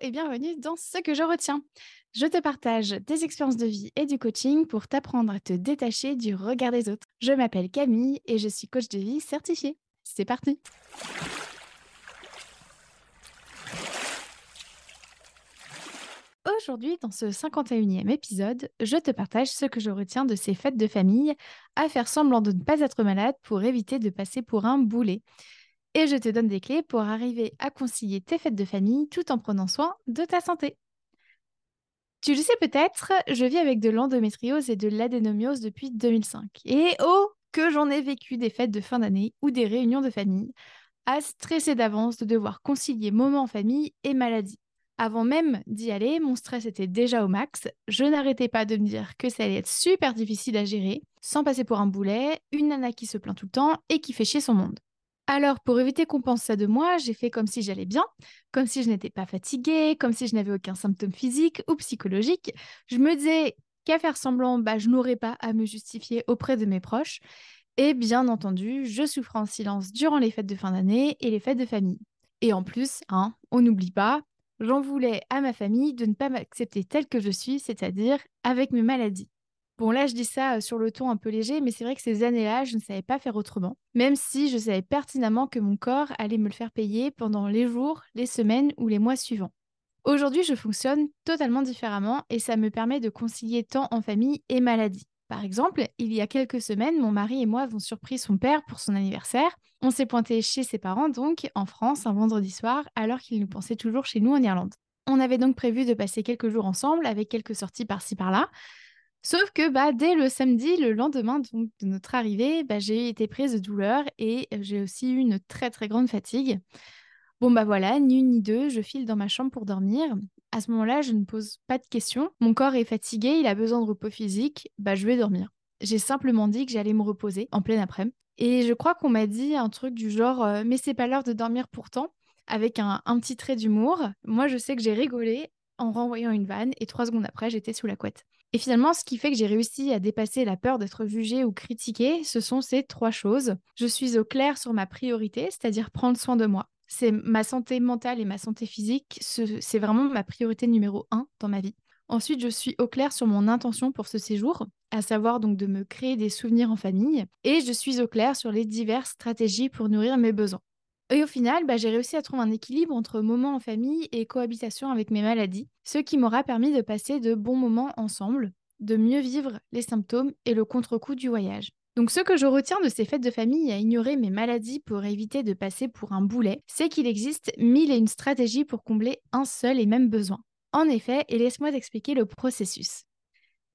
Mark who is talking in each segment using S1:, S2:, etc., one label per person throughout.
S1: et bienvenue dans Ce que je retiens. Je te partage des expériences de vie et du coaching pour t'apprendre à te détacher du regard des autres. Je m'appelle Camille et je suis coach de vie certifiée. C'est parti Aujourd'hui, dans ce 51e épisode, je te partage ce que je retiens de ces fêtes de famille à faire semblant de ne pas être malade pour éviter de passer pour un boulet et je te donne des clés pour arriver à concilier tes fêtes de famille tout en prenant soin de ta santé. Tu le sais peut-être, je vis avec de l'endométriose et de l'adénomiose depuis 2005. Et oh, que j'en ai vécu des fêtes de fin d'année ou des réunions de famille, à stresser d'avance de devoir concilier moment en famille et maladie. Avant même d'y aller, mon stress était déjà au max. Je n'arrêtais pas de me dire que ça allait être super difficile à gérer, sans passer pour un boulet, une nana qui se plaint tout le temps et qui fait chier son monde. Alors, pour éviter qu'on pense ça de moi, j'ai fait comme si j'allais bien, comme si je n'étais pas fatiguée, comme si je n'avais aucun symptôme physique ou psychologique. Je me disais qu'à faire semblant, bah, je n'aurais pas à me justifier auprès de mes proches. Et bien entendu, je souffrais en silence durant les fêtes de fin d'année et les fêtes de famille. Et en plus, hein, on n'oublie pas, j'en voulais à ma famille de ne pas m'accepter telle que je suis, c'est-à-dire avec mes maladies. Bon, là, je dis ça sur le ton un peu léger, mais c'est vrai que ces années-là, je ne savais pas faire autrement, même si je savais pertinemment que mon corps allait me le faire payer pendant les jours, les semaines ou les mois suivants. Aujourd'hui, je fonctionne totalement différemment et ça me permet de concilier temps en famille et maladie. Par exemple, il y a quelques semaines, mon mari et moi avons surpris son père pour son anniversaire. On s'est pointé chez ses parents, donc en France, un vendredi soir, alors qu'il nous pensait toujours chez nous en Irlande. On avait donc prévu de passer quelques jours ensemble avec quelques sorties par-ci par-là. Sauf que bah, dès le samedi, le lendemain de notre arrivée, bah, j'ai été prise de douleur et j'ai aussi eu une très très grande fatigue. Bon bah voilà, ni une ni deux, je file dans ma chambre pour dormir. À ce moment-là, je ne pose pas de questions. Mon corps est fatigué, il a besoin de repos physique, bah je vais dormir. J'ai simplement dit que j'allais me reposer en pleine après-midi. Et je crois qu'on m'a dit un truc du genre mais c'est pas l'heure de dormir pourtant avec un petit trait d'humour. Moi, je sais que j'ai rigolé en renvoyant une vanne et trois secondes après, j'étais sous la couette. Et finalement, ce qui fait que j'ai réussi à dépasser la peur d'être jugée ou critiquée, ce sont ces trois choses. Je suis au clair sur ma priorité, c'est-à-dire prendre soin de moi. C'est ma santé mentale et ma santé physique, c'est vraiment ma priorité numéro un dans ma vie. Ensuite, je suis au clair sur mon intention pour ce séjour, à savoir donc de me créer des souvenirs en famille, et je suis au clair sur les diverses stratégies pour nourrir mes besoins. Et au final, bah, j'ai réussi à trouver un équilibre entre moments en famille et cohabitation avec mes maladies, ce qui m'aura permis de passer de bons moments ensemble, de mieux vivre les symptômes et le contre-coup du voyage. Donc ce que je retiens de ces fêtes de famille à ignorer mes maladies pour éviter de passer pour un boulet, c'est qu'il existe mille et une stratégies pour combler un seul et même besoin. En effet, et laisse-moi t'expliquer le processus.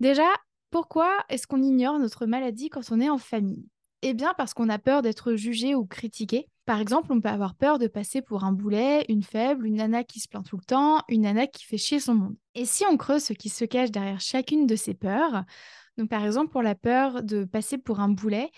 S1: Déjà, pourquoi est-ce qu'on ignore notre maladie quand on est en famille? Eh bien parce qu'on a peur d'être jugé ou critiqué, par exemple, on peut avoir peur de passer pour un boulet, une faible, une nana qui se plaint tout le temps, une nana qui fait chier son monde. Et si on creuse ce qui se cache derrière chacune de ces peurs, donc par exemple pour la peur de passer pour un boulet,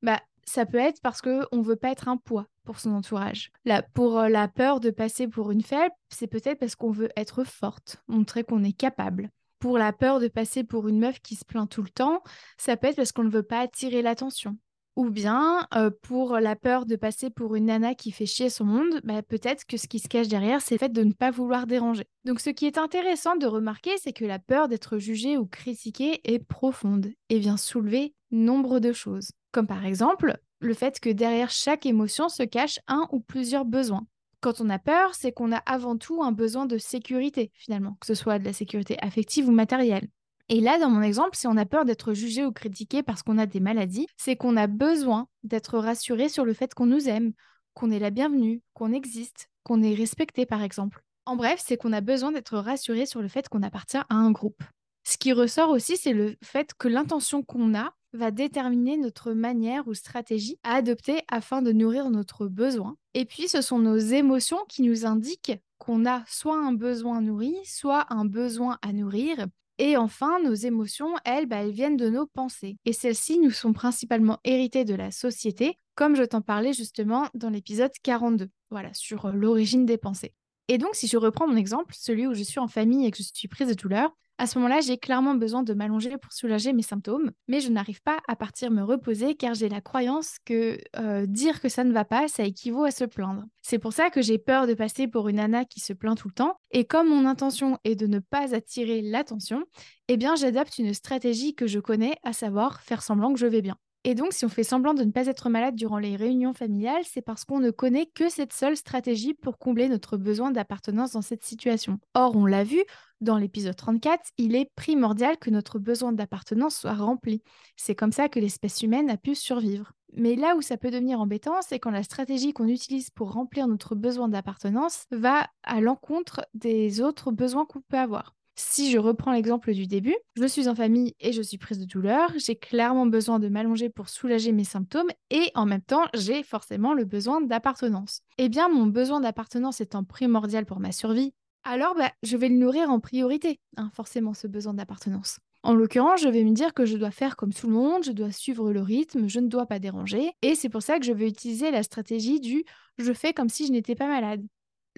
S1: bah ça peut être parce qu'on ne veut pas être un poids pour son entourage. Pour euh, la peur de passer pour une faible, c'est peut-être parce qu'on veut être forte, montrer qu'on est capable. Pour la peur de passer pour une meuf qui se plaint tout le temps, ça peut être parce qu'on ne veut pas attirer l'attention. Ou bien, euh, pour la peur de passer pour une nana qui fait chier son monde, bah, peut-être que ce qui se cache derrière, c'est le fait de ne pas vouloir déranger. Donc ce qui est intéressant de remarquer, c'est que la peur d'être jugée ou critiquée est profonde et vient soulever nombre de choses. Comme par exemple, le fait que derrière chaque émotion se cache un ou plusieurs besoins. Quand on a peur, c'est qu'on a avant tout un besoin de sécurité, finalement, que ce soit de la sécurité affective ou matérielle. Et là, dans mon exemple, si on a peur d'être jugé ou critiqué parce qu'on a des maladies, c'est qu'on a besoin d'être rassuré sur le fait qu'on nous aime, qu'on est la bienvenue, qu'on existe, qu'on est respecté, par exemple. En bref, c'est qu'on a besoin d'être rassuré sur le fait qu'on appartient à un groupe. Ce qui ressort aussi, c'est le fait que l'intention qu'on a va déterminer notre manière ou stratégie à adopter afin de nourrir notre besoin. Et puis, ce sont nos émotions qui nous indiquent qu'on a soit un besoin nourri, soit un besoin à nourrir, et enfin, nos émotions, elles, bah, elles viennent de nos pensées. Et celles-ci nous sont principalement héritées de la société, comme je t'en parlais justement dans l'épisode 42, voilà, sur euh, l'origine des pensées. Et donc, si je reprends mon exemple, celui où je suis en famille et que je suis prise de douleur, À ce moment-là, j'ai clairement besoin de m'allonger pour soulager mes symptômes, mais je n'arrive pas à partir me reposer car j'ai la croyance que euh, dire que ça ne va pas, ça équivaut à se plaindre. C'est pour ça que j'ai peur de passer pour une nana qui se plaint tout le temps, et comme mon intention est de ne pas attirer l'attention, eh bien j'adapte une stratégie que je connais, à savoir faire semblant que je vais bien. Et donc, si on fait semblant de ne pas être malade durant les réunions familiales, c'est parce qu'on ne connaît que cette seule stratégie pour combler notre besoin d'appartenance dans cette situation. Or, on l'a vu, dans l'épisode 34, il est primordial que notre besoin d'appartenance soit rempli. C'est comme ça que l'espèce humaine a pu survivre. Mais là où ça peut devenir embêtant, c'est quand la stratégie qu'on utilise pour remplir notre besoin d'appartenance va à l'encontre des autres besoins qu'on peut avoir. Si je reprends l'exemple du début, je suis en famille et je suis prise de douleur, j'ai clairement besoin de m'allonger pour soulager mes symptômes et en même temps, j'ai forcément le besoin d'appartenance. Eh bien, mon besoin d'appartenance étant primordial pour ma survie, alors bah, je vais le nourrir en priorité, hein, forcément ce besoin d'appartenance. En l'occurrence, je vais me dire que je dois faire comme tout le monde, je dois suivre le rythme, je ne dois pas déranger. Et c'est pour ça que je vais utiliser la stratégie du je fais comme si je n'étais pas malade.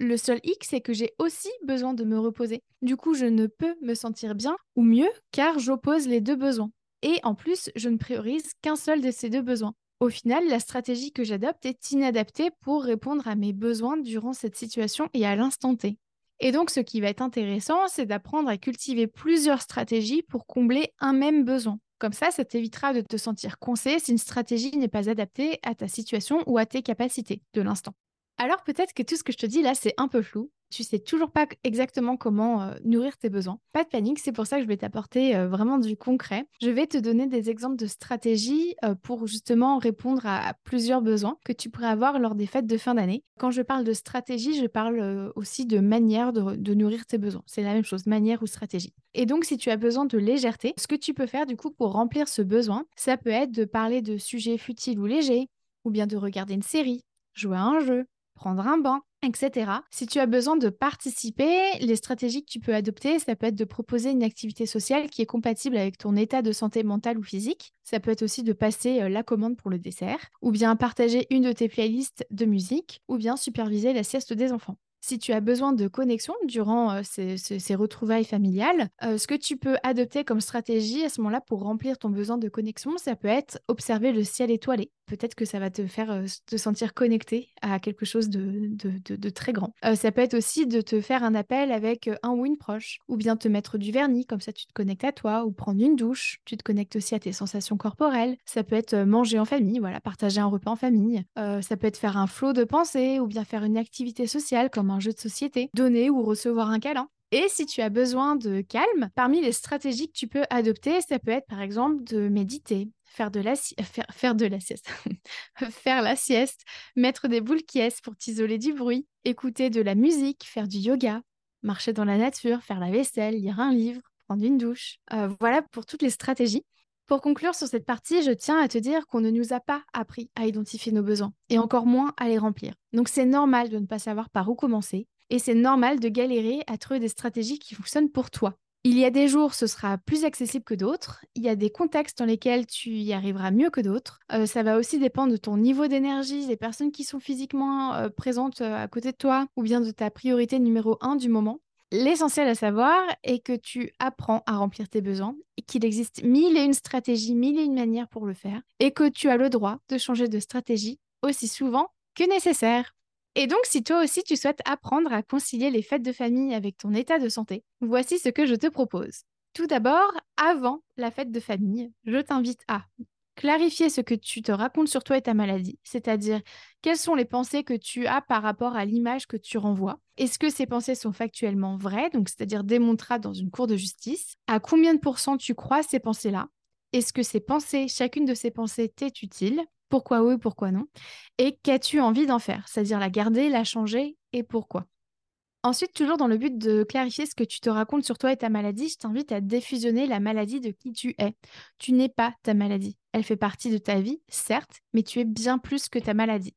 S1: Le seul hic, c'est que j'ai aussi besoin de me reposer. Du coup, je ne peux me sentir bien ou mieux car j'oppose les deux besoins. Et en plus, je ne priorise qu'un seul de ces deux besoins. Au final, la stratégie que j'adopte est inadaptée pour répondre à mes besoins durant cette situation et à l'instant T. Et donc, ce qui va être intéressant, c'est d'apprendre à cultiver plusieurs stratégies pour combler un même besoin. Comme ça, ça t'évitera de te sentir coincé si une stratégie n'est pas adaptée à ta situation ou à tes capacités de l'instant. Alors peut-être que tout ce que je te dis là, c'est un peu flou. Tu sais toujours pas exactement comment euh, nourrir tes besoins. Pas de panique, c'est pour ça que je vais t'apporter euh, vraiment du concret. Je vais te donner des exemples de stratégies euh, pour justement répondre à, plusieurs besoins que tu pourrais avoir lors des fêtes de fin d'année. Quand je parle de stratégie, je parle aussi de manière de, de nourrir tes besoins. C'est la même chose, manière ou stratégie. Et donc, si tu as besoin de légèreté, ce que tu peux faire du coup pour remplir ce besoin, ça peut être de parler de sujets futiles ou légers, ou bien de regarder une série, jouer à un jeu, prendre un banc, etc. Si tu as besoin de participer, les stratégies que tu peux adopter, ça peut être de proposer une activité sociale qui est compatible avec ton état de santé mentale ou physique. Ça peut être aussi de passer euh, la commande pour le dessert, ou bien partager une de tes playlists de musique, ou bien superviser la sieste des enfants. Si tu as besoin de connexion durant euh, ces, retrouvailles familiales, euh, ce que tu peux adopter comme stratégie à ce moment-là pour remplir ton besoin de connexion, ça peut être observer le ciel étoilé. Peut-être que ça va te faire euh, te sentir connecté à quelque chose de, très grand. ça peut être aussi de te faire un appel avec un ou une proche, ou bien te mettre du vernis, comme ça tu te connectes à toi, ou prendre une douche, tu te connectes aussi à tes sensations corporelles. Ça peut être manger en famille, voilà, partager un repas en famille. ça peut être faire un flot de pensée, ou bien faire une activité sociale comme un jeu de société, donner ou recevoir un câlin. Et si tu as besoin de calme, parmi les stratégies que tu peux adopter, ça peut être par exemple de méditer, faire de la, sieste, faire la sieste, mettre des boules qui pour t'isoler du bruit, écouter de la musique, faire du yoga, marcher dans la nature, faire la vaisselle, lire un livre, prendre une douche. Euh, voilà pour toutes les stratégies. Pour conclure sur cette partie, je tiens à te dire qu'on ne nous a pas appris à identifier nos besoins et encore moins à les remplir. Donc c'est normal de ne pas savoir par où commencer et c'est normal de galérer à trouver des stratégies qui fonctionnent pour toi. Il y a des jours, ce sera plus accessible que d'autres. Il y a des contextes dans lesquels tu y arriveras mieux que d'autres. Euh, ça va aussi dépendre de ton niveau d'énergie, des personnes qui sont physiquement euh, présentes euh, à côté de toi, ou bien de ta priorité numéro un du moment. L'essentiel à savoir est que tu apprends à remplir tes besoins, qu'il existe mille et une stratégies, mille et une manières pour le faire, et que tu as le droit de changer de stratégie aussi souvent que nécessaire. Et donc, si toi aussi tu souhaites apprendre à concilier les fêtes de famille avec ton état de santé, voici ce que je te propose. Tout d'abord, avant la fête de famille, je t'invite à clarifier ce que tu te racontes sur toi et ta maladie, c'est-à-dire quelles sont les pensées que tu as par rapport à l'image que tu renvoies. Est-ce que ces pensées sont factuellement vraies, donc c'est-à-dire démontrables dans une cour de justice? À combien de pourcents tu crois ces pensées-là? Est-ce que ces pensées, chacune de ces pensées t'est utile? Pourquoi oui, pourquoi non Et qu'as-tu envie d'en faire C'est-à-dire la garder, la changer et pourquoi? Ensuite, toujours dans le but de clarifier ce que tu te racontes sur toi et ta maladie, je t'invite à défusionner la maladie de qui tu es. Tu n'es pas ta maladie. Elle fait partie de ta vie, certes, mais tu es bien plus que ta maladie.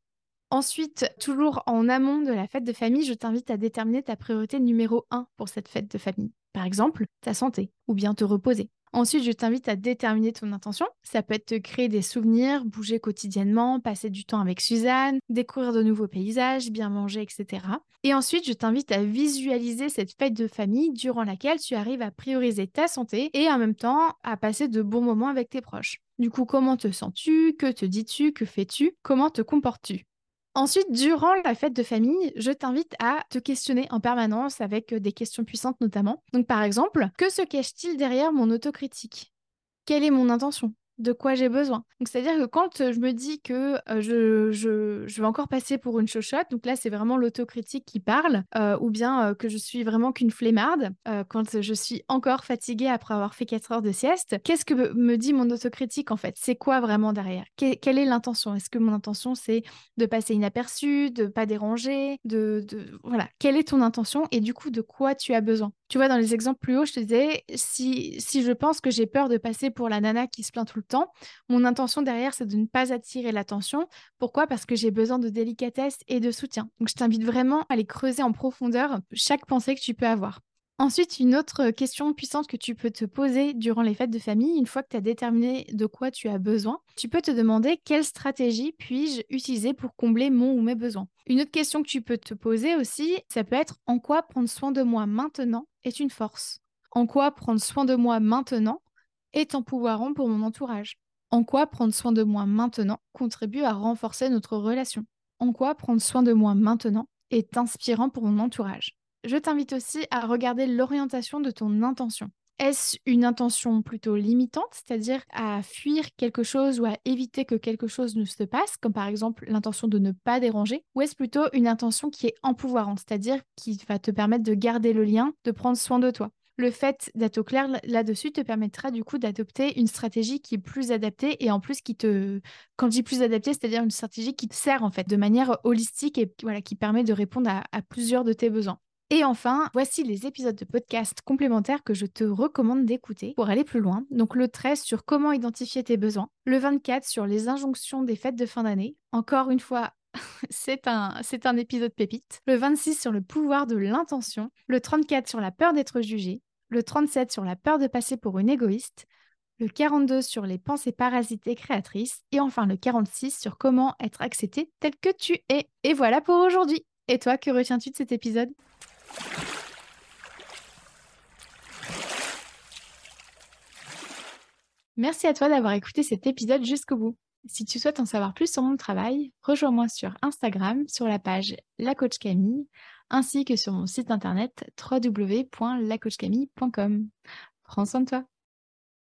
S1: Ensuite, toujours en amont de la fête de famille, je t'invite à déterminer ta priorité numéro 1 pour cette fête de famille. Par exemple, ta santé ou bien te reposer. Ensuite, je t'invite à déterminer ton intention. Ça peut être te créer des souvenirs, bouger quotidiennement, passer du temps avec Suzanne, découvrir de nouveaux paysages, bien manger, etc. Et ensuite, je t'invite à visualiser cette fête de famille durant laquelle tu arrives à prioriser ta santé et en même temps à passer de bons moments avec tes proches. Du coup, comment te sens-tu? Que te dis-tu? Que fais-tu? Comment te comportes-tu? Ensuite, durant la fête de famille, je t'invite à te questionner en permanence avec des questions puissantes notamment. Donc par exemple, que se cache-t-il derrière mon autocritique? Quelle est mon intention? De quoi j'ai besoin. Donc, c'est-à-dire que quand je me dis que je, je, je, vais encore passer pour une chochotte, donc là, c'est vraiment l'autocritique qui parle, ou bien que je suis vraiment qu'une flemmarde, quand je suis encore fatiguée après avoir fait 4 heures de sieste, qu'est-ce que me dit mon autocritique en fait? C'est quoi vraiment derrière? Quelle est l'intention? Est-ce que mon intention, c'est de passer inaperçu, de pas déranger, de... Voilà, quelle est ton intention et du coup, de quoi tu as besoin? Tu vois, dans les exemples plus hauts, je te disais, si, si je pense que j'ai peur de passer pour la nana qui se plaint tout le temps, mon intention derrière, c'est de ne pas attirer l'attention. Pourquoi? Parce que j'ai besoin de délicatesse et de soutien. Donc, je t'invite vraiment à aller creuser en profondeur chaque pensée que tu peux avoir. Ensuite, une autre question puissante que tu peux te poser durant les fêtes de famille, une fois que tu as déterminé de quoi tu as besoin, tu peux te demander quelle stratégie puis-je utiliser pour combler mon ou mes besoins? Une autre question que tu peux te poser aussi, ça peut être en quoi prendre soin de moi maintenant est une force? En quoi prendre soin de moi maintenant est empouvoirant pour mon entourage. En quoi prendre soin de moi maintenant contribue à renforcer notre relation? En quoi prendre soin de moi maintenant est inspirant pour mon entourage? Je t'invite aussi à regarder l'orientation de ton intention. Est-ce une intention plutôt limitante, c'est-à-dire à fuir quelque chose ou à éviter que quelque chose ne se passe, comme par exemple l'intention de ne pas déranger, ou est-ce plutôt une intention qui est empouvoirante, c'est-à-dire qui va te permettre de garder le lien, de prendre soin de toi? Le fait d'être au clair là-dessus te permettra du coup d'adopter une stratégie qui est plus adaptée et en plus qui te, quand je dis plus adaptée, c'est-à-dire une stratégie qui te sert en fait de manière holistique et voilà, qui permet de répondre à plusieurs de tes besoins. Et enfin, voici les épisodes de podcast complémentaires que je te recommande d'écouter pour aller plus loin. Donc le 13 sur comment identifier tes besoins, le 24 sur les injonctions des fêtes de fin d'année. Encore une fois, c'est un, épisode pépite. Le 26 sur le pouvoir de l'intention, le 34 sur la peur d'être jugé, le 37 sur la peur de passer pour une égoïste, le 42 sur les pensées parasites et créatrices, et enfin le 46 sur comment être accepté tel que tu es. Et voilà pour aujourd'hui. Et toi, que retiens-tu de cet épisode? Merci à toi d'avoir écouté cet épisode jusqu'au bout. Si tu souhaites en savoir plus sur mon travail, rejoins-moi sur Instagram sur la page La Camille ainsi que sur mon site internet www.lacoachcamille.com. Prends soin de toi.